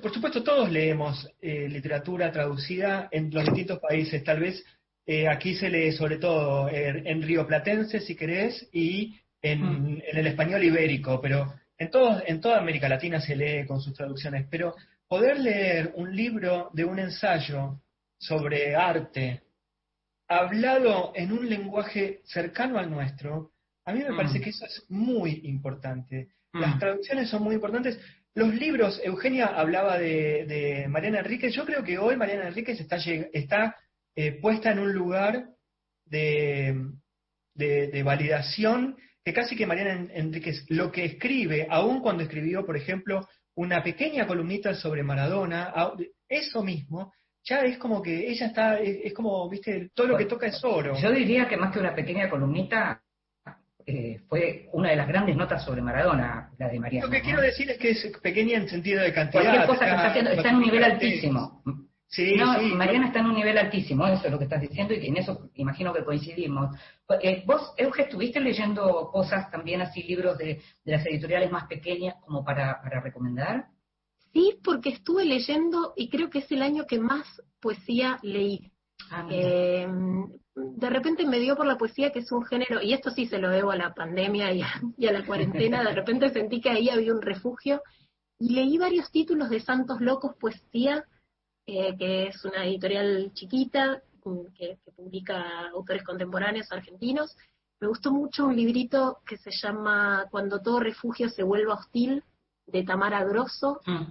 por supuesto, todos leemos eh, literatura traducida en los distintos países. Tal vez eh, aquí se lee sobre todo en rioplatense, si querés, y en, mm. en, el español ibérico, pero en, todos, en toda América Latina se lee con sus traducciones. Pero poder leer un libro de un ensayo sobre arte, hablado en un lenguaje cercano al nuestro, a mí me parece mm. que eso es muy importante. Las mm. traducciones son muy importantes. Los libros, Eugenia hablaba de, Mariana Enríquez, yo creo que hoy Mariana Enríquez está, está eh, puesta en un lugar de, de, validación que casi que Mariana Enríquez lo que escribe, aun cuando escribió, por ejemplo, una pequeña columnita sobre Maradona, eso mismo, ya es como que ella está, es, como, viste, todo lo que toca es oro. Yo diría que más que una pequeña columnita, eh, fue una de las grandes notas sobre Maradona, la de Mariana. Lo que quiero decir es que es pequeña en sentido de cantidad. Cualquier cosa que está haciendo está en un nivel altísimo. Sí, Mariana está en un nivel altísimo, eso es lo que estás diciendo y en eso imagino que coincidimos. Eh, ¿Vos, Euge, estuviste leyendo cosas también así, libros de, las editoriales más pequeñas como para, para recomendar? Sí, porque estuve leyendo y creo que es el año que más poesía leí. Ah, eh, de repente me dio por la poesía, que es un género, y esto sí se lo debo a la pandemia y a, la cuarentena, de repente sentí que ahí había un refugio, y leí varios títulos de Santos Locos Poesía, eh, que es una editorial chiquita, que, publica autores contemporáneos argentinos. Me gustó mucho un librito que se llama Cuando todo refugio se vuelva hostil, de Tamara Grosso. Mm.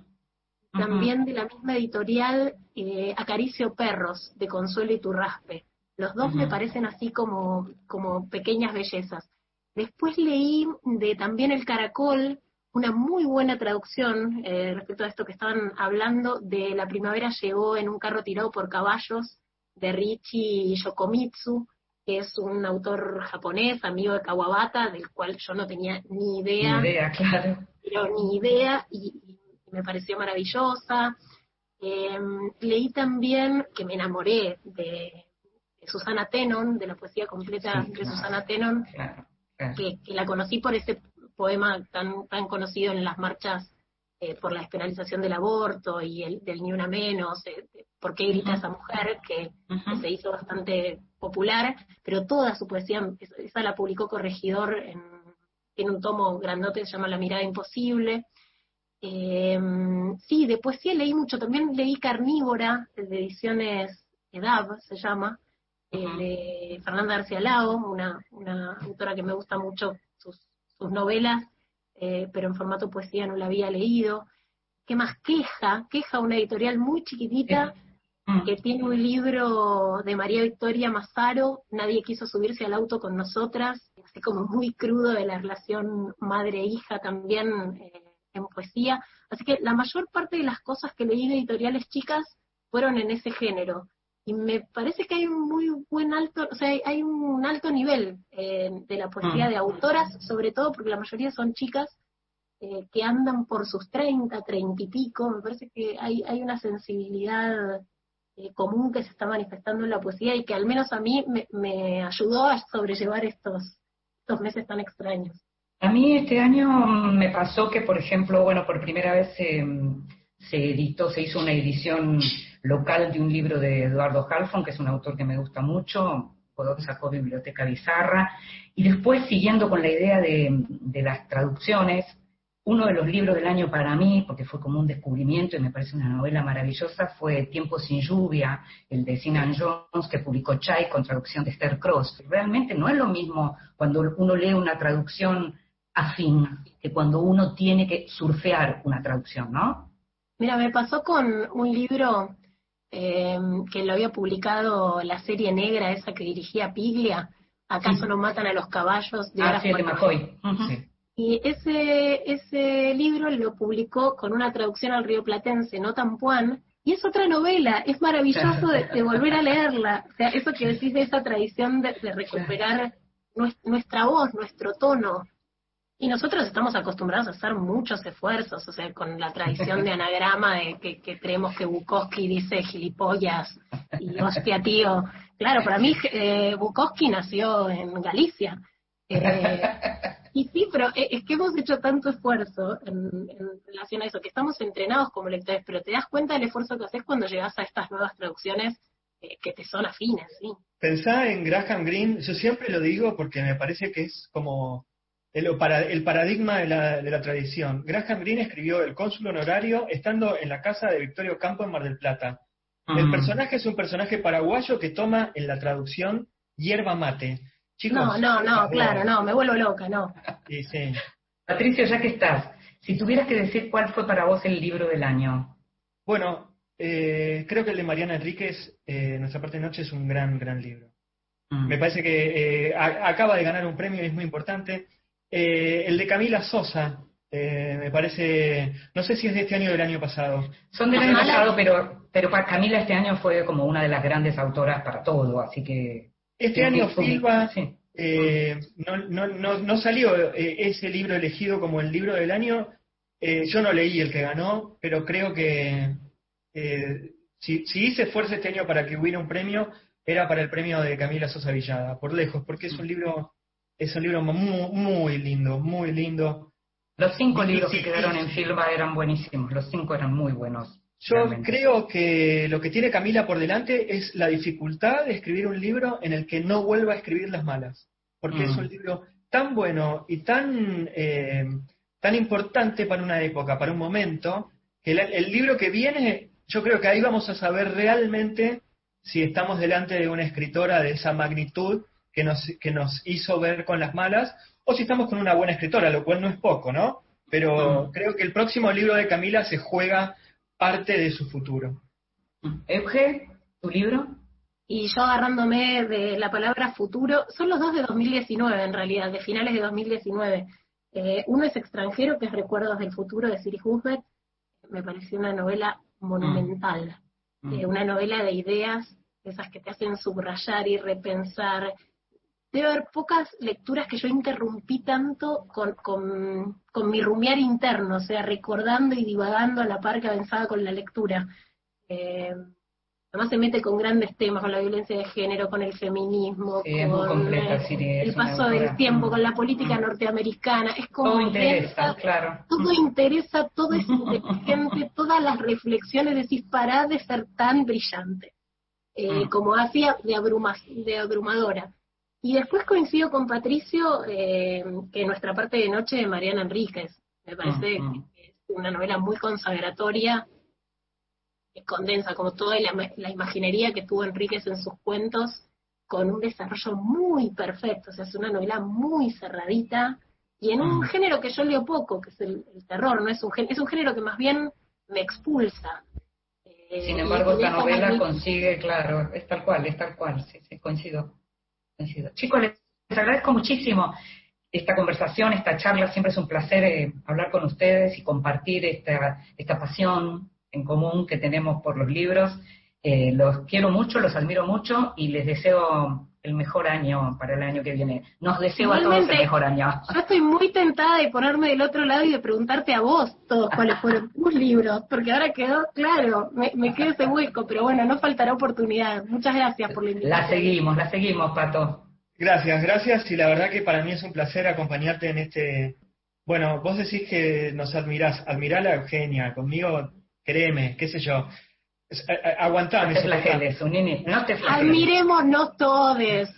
También de la misma editorial, eh, Acaricio Perros, de Consuelo Iturraspe. Los dos me parecen así como, como pequeñas bellezas. Después leí de también El Caracol, una muy buena traducción eh, respecto a esto que estaban hablando, de La primavera llegó en un carro tirado por caballos, de Richie Yokomitsu, que es un autor japonés, amigo de Kawabata, del cual yo no tenía ni idea. Ni idea, claro. Pero ni idea, y, me pareció maravillosa. Em, leí también, que me enamoré de, Susana Tenon, de la poesía completa de Susana Tenon, Que, la conocí por ese poema tan, tan conocido en las marchas eh, por la despenalización del aborto y el del ni una menos, eh, por qué grita esa mujer, que, se hizo bastante popular, pero toda su poesía, esa la publicó Corregidor, en, un tomo grandote que se llama La mirada imposible. Eh, sí, de poesía leí mucho, también leí Carnívora, de ediciones EDAB se llama, de Fernanda García Lao, una, una autora que me gusta mucho sus, novelas, eh, pero en formato poesía no la había leído. ¿Qué más? Queja, Queja, una editorial muy chiquitita mm. que tiene un libro de María Victoria Mazaro, Nadie quiso subirse al auto con nosotras, así como muy crudo de la relación madre-hija también eh, en poesía. Así que la mayor parte de las cosas que leí de editoriales chicas fueron en ese género y me parece que hay un muy buen alto, o sea, hay un alto nivel eh, de la poesía mm. de autoras, sobre todo porque la mayoría son chicas eh, que andan por sus 30, 30 y pico, me parece que hay, hay una sensibilidad eh, común que se está manifestando en la poesía y que al menos a mí me, me ayudó a sobrellevar estos, estos meses tan extraños. A mí este año me pasó que, por ejemplo, bueno, por primera vez se editó, se hizo una edición local de un libro de Eduardo Halfon, que es un autor que me gusta mucho, sacó Biblioteca Bizarra, y después siguiendo con la idea de, las traducciones, uno de los libros del año para mí, porque fue como un descubrimiento y me parece una novela maravillosa, fue Tiempo sin lluvia, el de Sinan Jones, que publicó Chai con traducción de Esther Cross. Realmente no es lo mismo cuando uno lee una traducción afín que cuando uno tiene que surfear una traducción, ¿no? Mira, me pasó con un libro eh, que lo había publicado la serie negra, esa que dirigía Piglia, ¿Acaso no matan a los caballos? De ah, Y ese, ese libro lo publicó con una traducción al río platense, no tampuán, y es otra novela, es maravilloso de, volver a leerla. O sea, eso que decís de esa tradición de, de recuperar nuestra voz, nuestro tono, y nosotros estamos acostumbrados a hacer muchos esfuerzos, o sea, con la tradición de anagrama de que, creemos que Bukowski dice gilipollas y hostia tío. Claro, para mí eh, Bukowski nació en Galicia. Eh, y sí, pero e, es que hemos hecho tanto esfuerzo en, relación a eso, que estamos entrenados como lectores, pero te das cuenta del esfuerzo que haces cuando llegas a estas nuevas traducciones eh, que te son afines, ¿sí? Pensá en Graham Greene, yo siempre lo digo porque me parece que es como el, paradigma de la, tradición. Graham Greene escribió El cónsul honorario estando en la casa de Victorio Campo en Mar del Plata. El personaje es un personaje paraguayo que toma en la traducción hierba mate. no, no, no, claro, no, me vuelvo loca, no. Sí, sí. Patricio, ya que estás, si tuvieras que decir cuál fue para vos el libro del año. Bueno, eh, creo que el de Mariana Enríquez, eh, Nuestra parte de noche, es un gran, gran libro. Mm. Me parece que eh, acaba de ganar un premio y es muy importante. Eh, el de Camila Sosa, eh, me parece, no sé si es de este año o del año pasado. Son del año pasado, pero, pero para Camila este año fue como una de las grandes autoras para todo, así que... Este año Silva eh, no, no, no, no, salió ese libro elegido como el libro del año. yo no leí el que ganó, pero creo que si, si hice esfuerzo este año para que hubiera un premio, era para el premio de Camila Sosa Villada, por lejos, porque es un libro es un libro muy, muy lindo, muy lindo. Los cinco libros que quedaron en Filba eran buenísimos, los cinco eran muy buenos. Yo creo que lo que tiene Camila por delante es la dificultad de escribir un libro en el que no vuelva a escribir las malas, porque es Mm. un libro tan bueno y tan, eh, tan importante para una época, para un momento, que el, el libro que viene, yo creo que ahí vamos a saber realmente si estamos delante de una escritora de esa magnitud que nos, que nos hizo ver con las malas, o si estamos con una buena escritora, lo cual no es poco, ¿no? Pero creo que el próximo libro de Camila se juega parte de su futuro. Euge, ¿tu libro? Y yo agarrándome de la palabra futuro, son los dos de 2019 en realidad, de finales de 2019. Eh, uno es extranjero, que es Recuerdos del Futuro de Siri Husbeth. Me pareció una novela monumental. Mm. Eh, una novela de ideas, esas que te hacen subrayar y repensar. Debe haber pocas lecturas que yo interrumpí tanto con, con, con mi rumiar interno, o sea, recordando y divagando a la par que avanzaba con la lectura. Eh, además se mete con grandes temas, con la violencia de género, con el feminismo, Sí, con completa, el paso del tiempo, con la política Mm. norteamericana. Es como Todo interesa, claro. todo interesa, todo es inteligente, todas las reflexiones decís, pará de ser tan brillante, eh, Mm. como hacía de, abruma, de abrumadora. Y después coincido con Patricio eh, que nuestra parte de noche de Mariana Enríquez, me parece Mm, mm. que es una novela muy consagratoria, que condensa como toda la, la imaginería que tuvo Enríquez en sus cuentos, con un desarrollo muy perfecto, o sea, es una novela muy cerradita, y en un Mm. género que yo leo poco, que es el, el terror, no es un es un género que más bien me expulsa. Eh, Sin y embargo, esta novela consigue, claro, es tal cual, es tal cual, sí, sí, coincido. Chicos, les agradezco muchísimo esta conversación, esta charla, siempre es un placer eh, hablar con ustedes y compartir esta, esta pasión en común que tenemos por los libros. Eh, los quiero mucho, los admiro mucho y les deseo el mejor año para el año que viene. Nos deseo a todos el mejor año. Yo estoy muy tentada de ponerme del otro lado y de preguntarte a vos todos cuáles fueron tus libros, porque ahora quedó claro, me, me quedó ese hueco, pero bueno, no faltará oportunidad. Muchas gracias por la invitación. La seguimos, la seguimos, Pato. Gracias, gracias, y la verdad que para mí es un placer acompañarte en este... Bueno, vos decís que nos admirás, admirá a Eugenia, conmigo, créeme, qué sé yo, Es- a- a- aguantame. No te flageles, Unini, no te flageles. Admirémonos todos.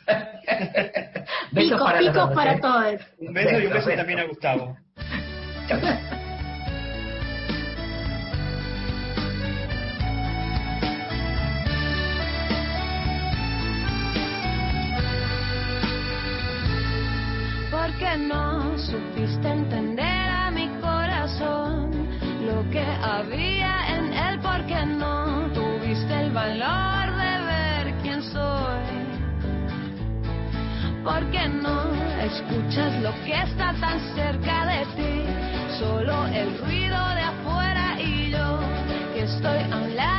Besos Picos, para picos para ¿eh? todos. Un beso y un beso beso. también a Gustavo. Chao. porque no supiste entender valor de ver quién soy, porque no escuchas lo que está tan cerca de ti, solo el ruido de afuera y yo que estoy a un lado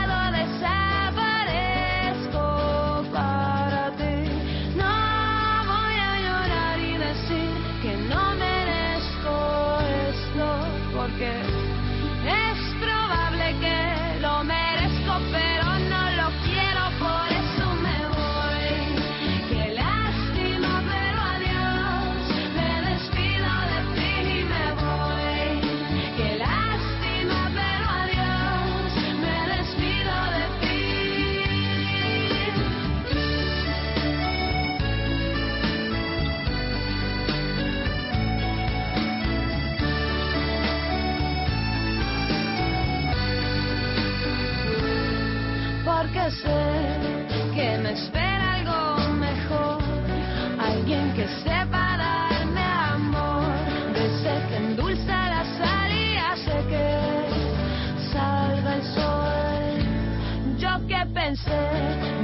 que me espera algo mejor, alguien que sepa darme amor, de ese que endulza la sal y hace que salga el sol. Yo que pensé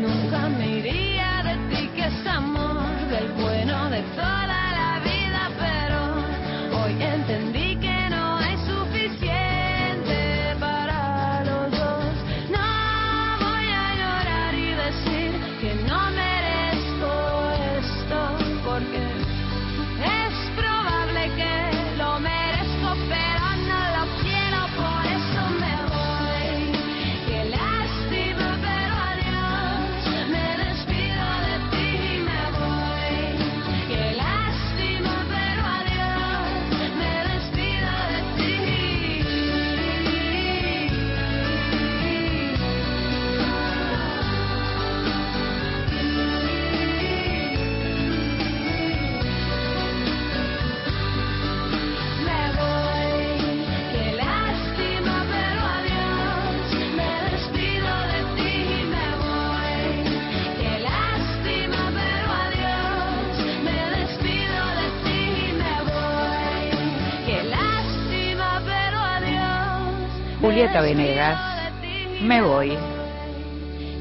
Venegas, me voy.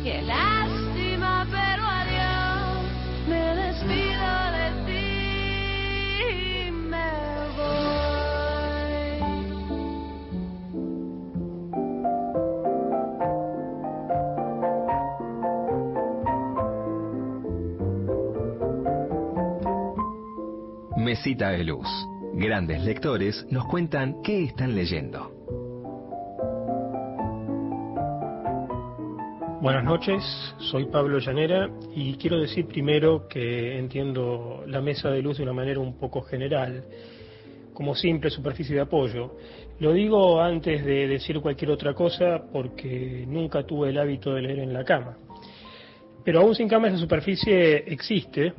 Qué lástima, pero adiós. Me despido de ti. Me voy. Mesita de Luz. Grandes lectores nos cuentan qué están leyendo. Buenas noches, soy Pablo Llanera y quiero decir primero que entiendo la mesa de luz de una manera un poco general, como simple superficie de apoyo. Lo digo antes de decir cualquier otra cosa porque nunca tuve el hábito de leer en la cama. Pero aún sin cama esa superficie existe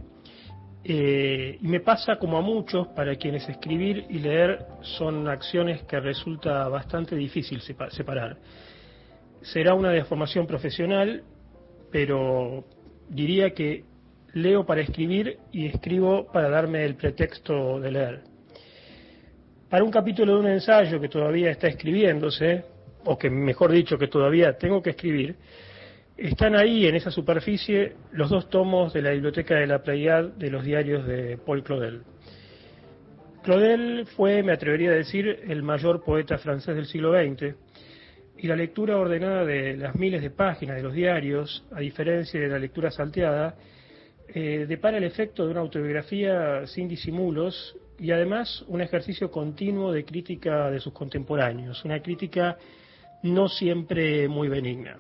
eh, y me pasa como a muchos para quienes escribir y leer son acciones que resulta bastante difícil sepa- separar será una deformación profesional, pero diría que leo para escribir y escribo para darme el pretexto de leer. Para un capítulo de un ensayo que todavía está escribiéndose, o que mejor dicho que todavía tengo que escribir, están ahí en esa superficie los dos tomos de la Biblioteca de la Pleiad de los diarios de Paul Claudel. Claudel fue, me atrevería a decir, el mayor poeta francés del siglo XX, y la lectura ordenada de las miles de páginas de los diarios, a diferencia de la lectura salteada, eh, depara el efecto de una autobiografía sin disimulos y además un ejercicio continuo de crítica de sus contemporáneos, una crítica no siempre muy benigna.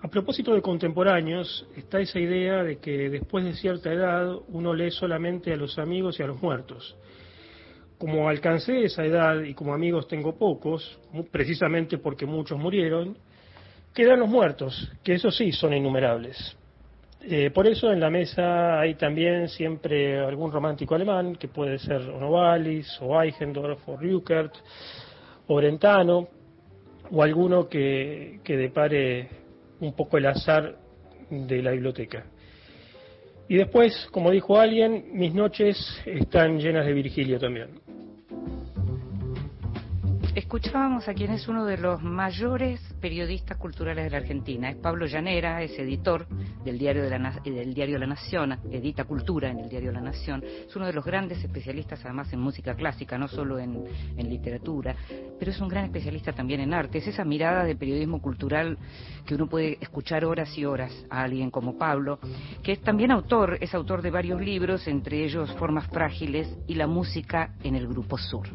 A propósito de contemporáneos, está esa idea de que después de cierta edad uno lee solamente a los amigos y a los muertos. Como alcancé esa edad y como amigos tengo pocos, precisamente porque muchos murieron, quedan los muertos, que eso sí son innumerables. Eh, por eso en la mesa hay también siempre algún romántico alemán, que puede ser Novalis, o Eichendorff, o Rückert, o Brentano, o alguno que, que depare un poco el azar de la biblioteca. Y después, como dijo alguien, mis noches están llenas de Virgilio también. Escuchábamos a quien es uno de los mayores periodistas culturales de la Argentina. Es Pablo Llanera, es editor del diario, de la, eh, del diario La Nación, edita cultura en el diario La Nación. Es uno de los grandes especialistas además en música clásica, no solo en, en literatura, pero es un gran especialista también en arte. Es esa mirada de periodismo cultural que uno puede escuchar horas y horas a alguien como Pablo, que es también autor, es autor de varios libros, entre ellos Formas Frágiles y la música en el Grupo Sur.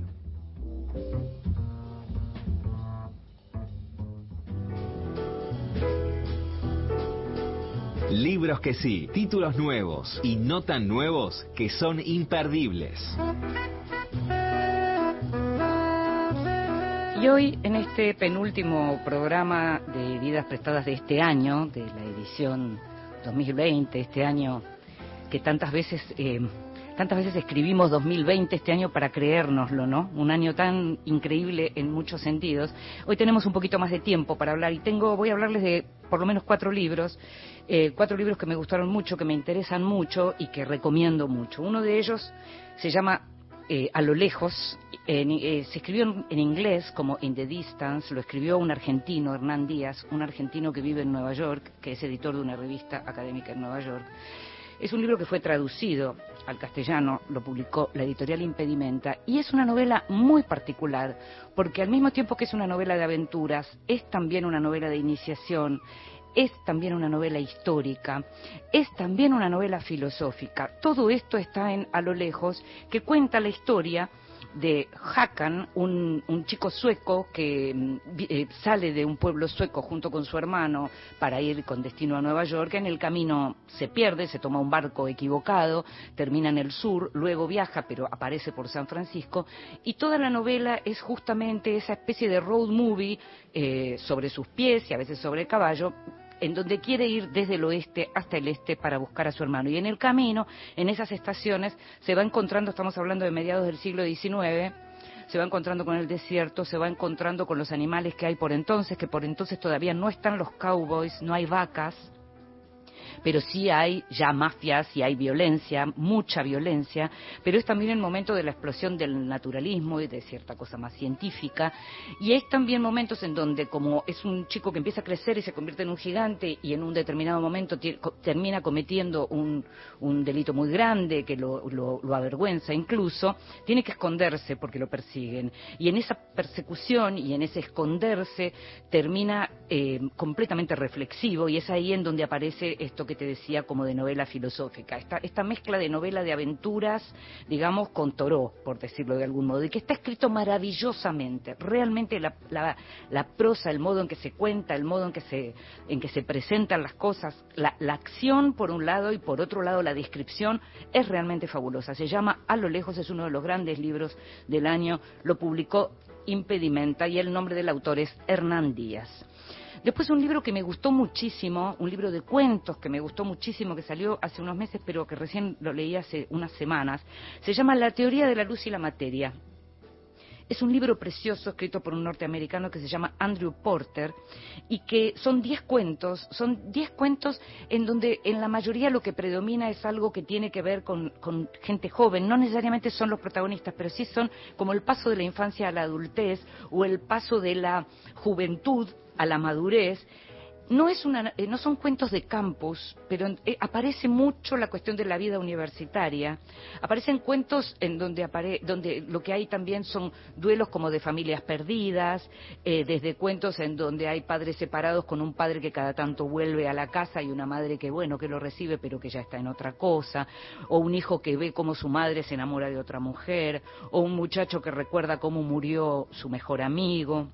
Libros que sí, títulos nuevos y no tan nuevos que son imperdibles. Y hoy, en este penúltimo programa de Vidas Prestadas de este año, de la edición 2020, este año que tantas veces, eh, tantas veces escribimos 2020 este año para creérnoslo, ¿no? Un año tan increíble en muchos sentidos. Hoy tenemos un poquito más de tiempo para hablar y tengo, voy a hablarles de por lo menos cuatro libros, eh, cuatro libros que me gustaron mucho, que me interesan mucho y que recomiendo mucho. Uno de ellos se llama eh, a lo lejos. En- eh, se escribió en, en inglés como In the Distance, lo escribió un argentino, Hernán Díaz, un argentino que vive en Nueva York, que es editor de una revista académica en Nueva York. Es un libro que fue traducido al castellano, lo publicó la editorial Impedimenta, y es una novela muy particular, porque al mismo tiempo que es una novela de aventuras, es también una novela de iniciación, es también una novela histórica, es también una novela filosófica. Todo esto está en A lo lejos, que cuenta la historia de Hakan, un, un chico sueco que mm, eh, sale de un pueblo sueco junto con su hermano para ir con destino a Nueva York. En el camino se pierde, se toma un barco equivocado, termina en el sur, luego viaja, pero aparece por San Francisco. Y toda la novela es justamente esa especie de road movie eh, sobre sus pies y a veces sobre el caballo, en donde quiere ir desde el oeste hasta el este para buscar a su hermano. Y en el camino, en esas estaciones, se va encontrando, estamos hablando de mediados del siglo XIX, se va encontrando con el desierto, se va encontrando con los animales que hay por entonces, que por entonces todavía no están los cowboys, no hay vacas, pero sí hay ya mafias y hay violencia, mucha violencia, pero es también el momento de la explosión del naturalismo y de cierta cosa más científica, y hay también momentos en donde como es un chico que empieza a crecer y se convierte en un gigante y en un determinado momento termina cometiendo un, delito muy grande que lo, avergüenza incluso, tiene que esconderse porque lo persiguen. Y en esa persecución y en ese esconderse termina eh, completamente reflexivo y es ahí en donde aparece esto que te decía como de novela filosófica, esta, esta mezcla de novela de aventuras, digamos, con Toró, por decirlo de algún modo, y que está escrito maravillosamente. Realmente la, la, prosa, el modo en que se cuenta, el modo en que se, en que se presentan las cosas, la, la acción por un lado y por otro lado la descripción es realmente fabulosa. Se llama A lo lejos, es uno de los grandes libros del año, lo publicó Impedimenta y el nombre del autor es Hernán Díaz. Después un libro que me gustó muchísimo, un libro de cuentos que me gustó muchísimo, que salió hace unos meses, pero que recién lo leí hace unas semanas, se llama La teoría de la luz y la materia. Es un libro precioso escrito por un norteamericano que se llama Andrew Porter y que son diez cuentos, son diez cuentos en donde en la mayoría lo que predomina es algo que tiene que ver con, con gente joven, no necesariamente son los protagonistas, pero sí son como el paso de la infancia a la adultez o el paso de la juventud a la madurez no, es una, eh, no son cuentos de campus, pero eh, aparece mucho la cuestión de la vida universitaria. Aparecen cuentos en donde, donde lo que hay también son duelos como de familias perdidas, eh, desde cuentos en donde hay padres separados con un padre que cada tanto vuelve a la casa y una madre que, bueno, que lo recibe pero que ya está en otra cosa, o un hijo que ve cómo su madre se enamora de otra mujer, o un muchacho que recuerda cómo murió su mejor amigo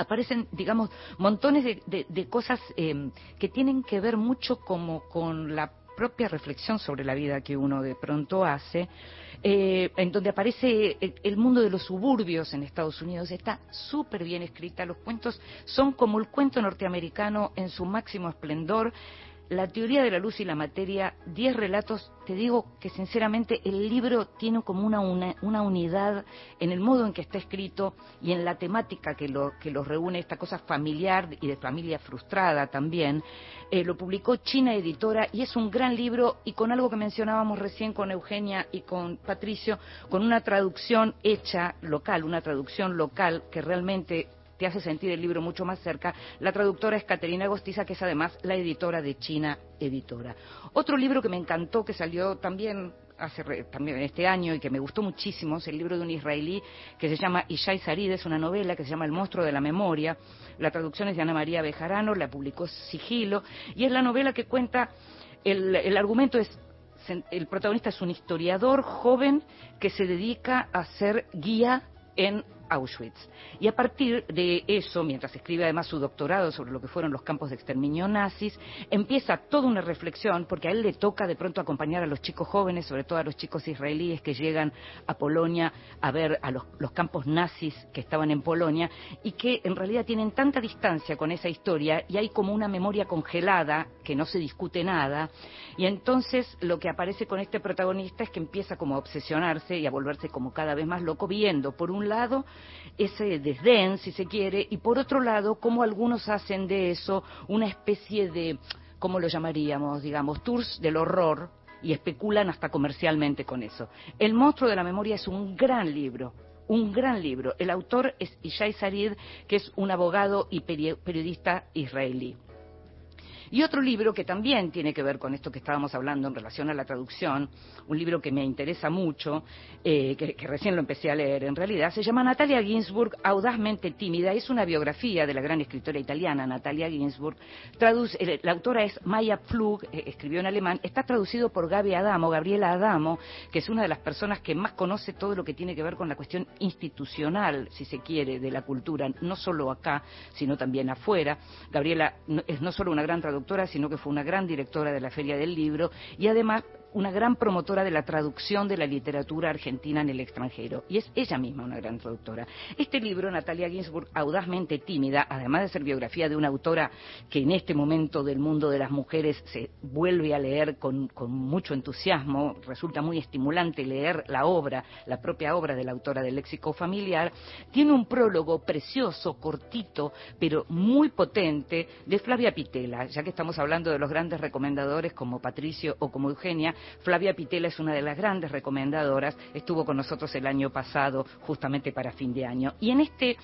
aparecen, digamos, montones de, cosas eh, que tienen que ver mucho como con la propia reflexión sobre la vida que uno de pronto hace, eh, en donde aparece el, mundo de los suburbios en Estados Unidos, está súper bien escrita, los cuentos son como el cuento norteamericano en su máximo esplendor, la teoría de la luz y la materia, diez relatos, te digo que sinceramente el libro tiene como una, una, unidad en el modo en que está escrito y en la temática que lo, que los reúne, esta cosa familiar y de familia frustrada también. Eh, lo publicó China Editora y es un gran libro y con algo que mencionábamos recién con Eugenia y con Patricio, con una traducción hecha local, una traducción local que realmente te hace sentir el libro mucho más cerca. La traductora es Caterina Agostiza, que es además la editora de China Editora. Otro libro que me encantó, que salió también hace también este año y que me gustó muchísimo es el libro de un israelí que se llama Ishai Sarid, es una novela que se llama El monstruo de la memoria. La traducción es de Ana María Bejarano, la publicó Sigilo y es la novela que cuenta el, el argumento es el protagonista es un historiador joven que se dedica a ser guía en Auschwitz. Y a partir de eso, mientras escribe además su doctorado sobre lo que fueron los campos de exterminio nazis, empieza toda una reflexión, porque a él le toca de pronto acompañar a los chicos jóvenes, sobre todo a los chicos israelíes que llegan a Polonia a ver a los, campos nazis que estaban en Polonia y que en realidad tienen tanta distancia con esa historia y hay como una memoria congelada que no se discute nada. Y entonces lo que aparece con este protagonista es que empieza como a obsesionarse y a volverse como cada vez más loco, viendo por un lado ese desdén, si se quiere, y por otro lado, cómo algunos hacen de eso una especie de, ¿cómo lo llamaríamos? Digamos, tours del horror, y especulan hasta comercialmente con eso. El monstruo de la memoria es un gran libro, un gran libro. El autor es Ishai Sarid, que es un abogado y periodista israelí. Y otro libro que también tiene que ver con esto que estábamos hablando en relación a la traducción, un libro que me interesa mucho, eh, que, recién lo empecé a leer en realidad, se llama Natalia Ginsburg, Audazmente Tímida. Es una biografía de la gran escritora italiana Natalia Ginsburg. Traduce, eh, la autora es Maya Pflug, eh, escribió en alemán. Está traducido por Gaby Adamo, Gabriela Adamo, que es una de las personas que más conoce todo lo que tiene que ver con la cuestión institucional, si se quiere, de la cultura, no solo acá, sino también afuera. Gabriela es no solo una gran traductora, sino que fue una gran directora de la Feria del Libro y además una gran promotora de la traducción de la literatura argentina en el extranjero. Y es ella misma una gran traductora. Este libro, Natalia Ginsburg, audazmente tímida, además de ser biografía de una autora que en este momento del mundo de las mujeres se vuelve a leer con, con mucho entusiasmo, resulta muy estimulante leer la obra, la propia obra de la autora del léxico familiar, tiene un prólogo precioso, cortito, pero muy potente, de Flavia Pitela, ya que estamos hablando de los grandes recomendadores como Patricio o como Eugenia, Flavia Pitela es una de las grandes recomendadoras, estuvo con nosotros el año pasado justamente para fin de año. Y en este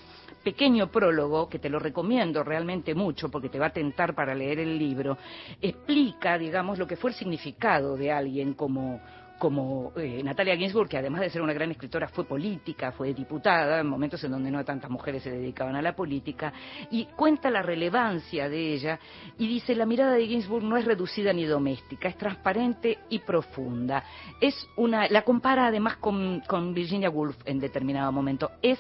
pequeño prólogo, que te lo recomiendo realmente mucho porque te va a tentar para leer el libro, explica, digamos, lo que fue el significado de alguien como como eh, Natalia Ginsburg, que además de ser una gran escritora fue política, fue diputada, en momentos en donde no tantas mujeres se dedicaban a la política, y cuenta la relevancia de ella y dice, la mirada de Ginsburg no es reducida ni doméstica, es transparente y profunda. Es una, la compara además con, con Virginia Woolf en determinado momento. Es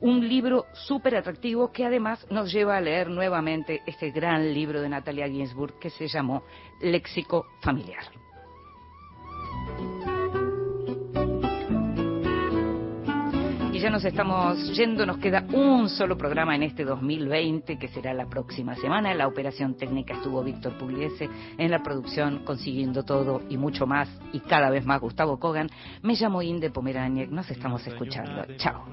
un libro súper atractivo que además nos lleva a leer nuevamente este gran libro de Natalia Ginsburg que se llamó Léxico Familiar. Y ya nos estamos yendo, nos queda un solo programa en este 2020 que será la próxima semana. La operación técnica estuvo Víctor Pugliese, en la producción consiguiendo todo y mucho más y cada vez más Gustavo Kogan. Me llamo Inde Pomeraniec, nos estamos escuchando. Chao.